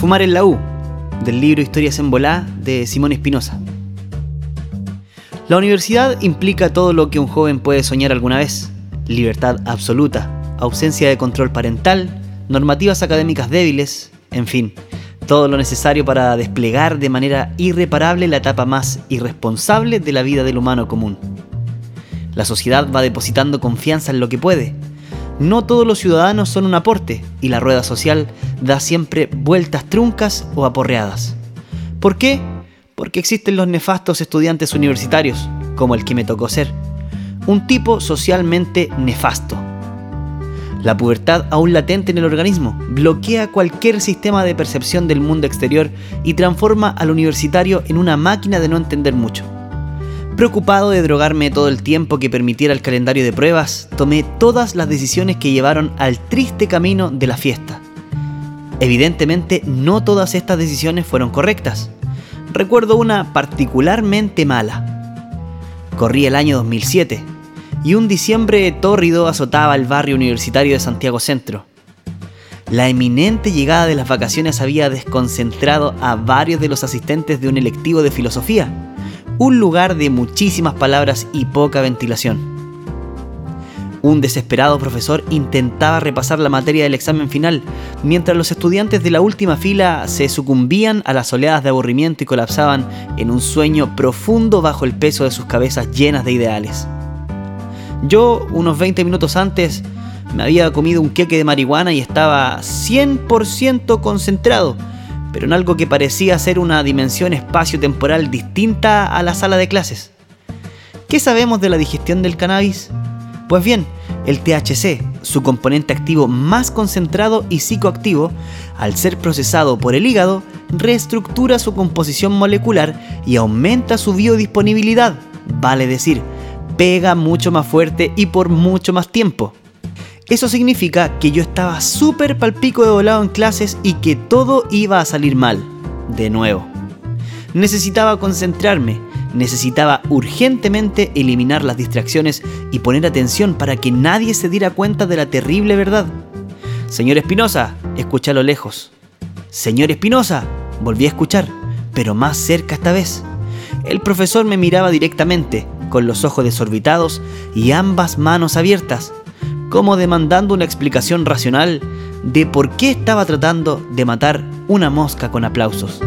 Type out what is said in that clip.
Fumar en la U, del libro Historias en Volá de Simón Espinosa. La universidad implica todo lo que un joven puede soñar alguna vez. Libertad absoluta, ausencia de control parental, normativas académicas débiles, en fin, todo lo necesario para desplegar de manera irreparable la etapa más irresponsable de la vida del humano común. La sociedad va depositando confianza en lo que puede. No todos los ciudadanos son un aporte y la rueda social da siempre vueltas truncas o aporreadas. ¿Por qué? Porque existen los nefastos estudiantes universitarios, como el que me tocó ser. Un tipo socialmente nefasto. La pubertad aún latente en el organismo bloquea cualquier sistema de percepción del mundo exterior y transforma al universitario en una máquina de no entender mucho. Preocupado de drogarme todo el tiempo que permitiera el calendario de pruebas, tomé todas las decisiones que llevaron al triste camino de la fiesta. Evidentemente, no todas estas decisiones fueron correctas. Recuerdo una particularmente mala. Corrí el año 2007 y un diciembre tórrido azotaba el barrio universitario de Santiago Centro. La eminente llegada de las vacaciones había desconcentrado a varios de los asistentes de un electivo de filosofía un lugar de muchísimas palabras y poca ventilación. Un desesperado profesor intentaba repasar la materia del examen final, mientras los estudiantes de la última fila se sucumbían a las oleadas de aburrimiento y colapsaban en un sueño profundo bajo el peso de sus cabezas llenas de ideales. Yo, unos 20 minutos antes, me había comido un queque de marihuana y estaba 100% concentrado pero en algo que parecía ser una dimensión espacio-temporal distinta a la sala de clases. ¿Qué sabemos de la digestión del cannabis? Pues bien, el THC, su componente activo más concentrado y psicoactivo, al ser procesado por el hígado, reestructura su composición molecular y aumenta su biodisponibilidad, vale decir, pega mucho más fuerte y por mucho más tiempo. Eso significa que yo estaba súper palpico de volado en clases y que todo iba a salir mal. De nuevo. Necesitaba concentrarme, necesitaba urgentemente eliminar las distracciones y poner atención para que nadie se diera cuenta de la terrible verdad. Señor Espinosa, escuché a lo lejos. Señor Espinosa, volví a escuchar, pero más cerca esta vez. El profesor me miraba directamente, con los ojos desorbitados y ambas manos abiertas, como demandando una explicación racional de por qué estaba tratando de matar una mosca con aplausos.